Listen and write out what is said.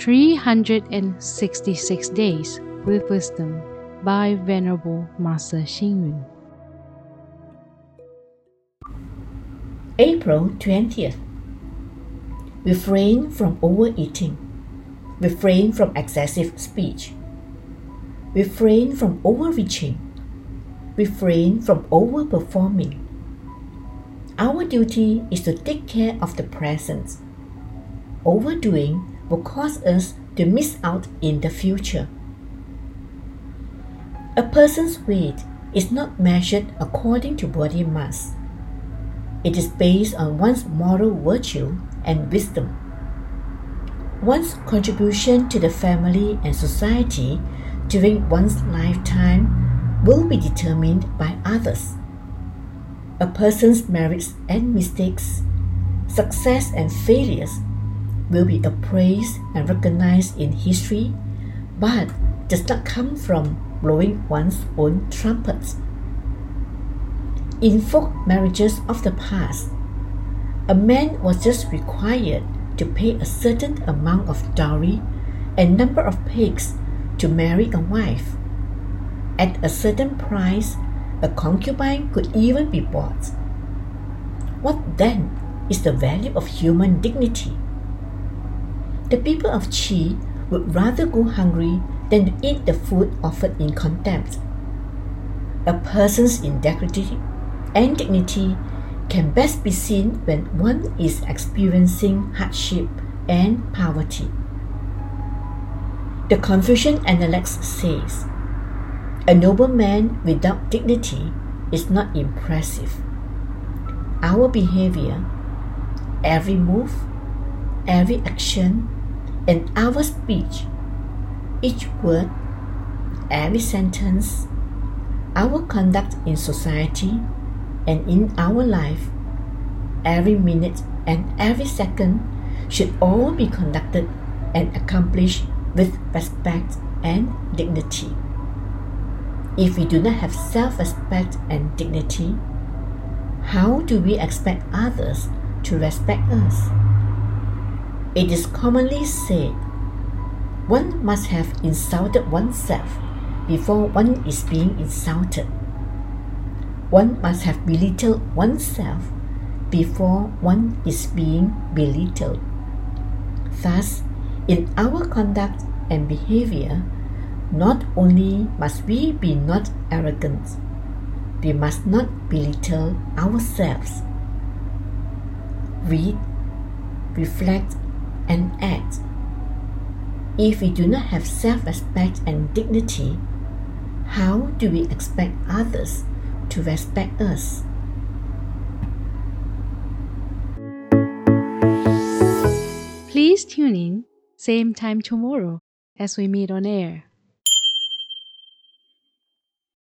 366 Days with Wisdom by Venerable Master Hsing. April 20th. Refrain from overeating. Refrain from excessive speech. Refrain from overreaching. Refrain from overperforming. Our duty is to take care of the present. Overdoing will cause us to miss out in the future. A person's weight is not measured according to body mass it is based on one's moral virtue and wisdom. One's contribution to the family and society during one's lifetime will be determined by others. A person's merits and mistakes, success and failures will be appraised and recognized in history, but does not come from blowing one's own trumpets. In folk marriages of the past, a man was just required to pay a certain amount of dowry and number of pigs to marry a wife. At a certain price, a concubine could even be bought. What then is the value of human dignity? The people of Qi would rather go hungry than to eat the food offered in contempt. A person's integrity and dignity can best be seen when one is experiencing hardship and poverty. The Confucian Analects says, A noble man without dignity is not impressive. Our behavior, every move, every action, and our speech, each word, every sentence, our conduct in society, and in our life, every minute and every second should all be conducted and accomplished with respect and dignity. If we do not have self respect and dignity, how do we expect others to respect us? It is commonly said one must have insulted oneself before one is being insulted one must have belittled oneself before one is being belittled. Thus, in our conduct and behavior, not only must we be not arrogant, we must not belittle ourselves. Read, reflect, and act. If we do not have self respect and dignity, how do we expect others to respect us. Please tune in, same time tomorrow as we meet on air.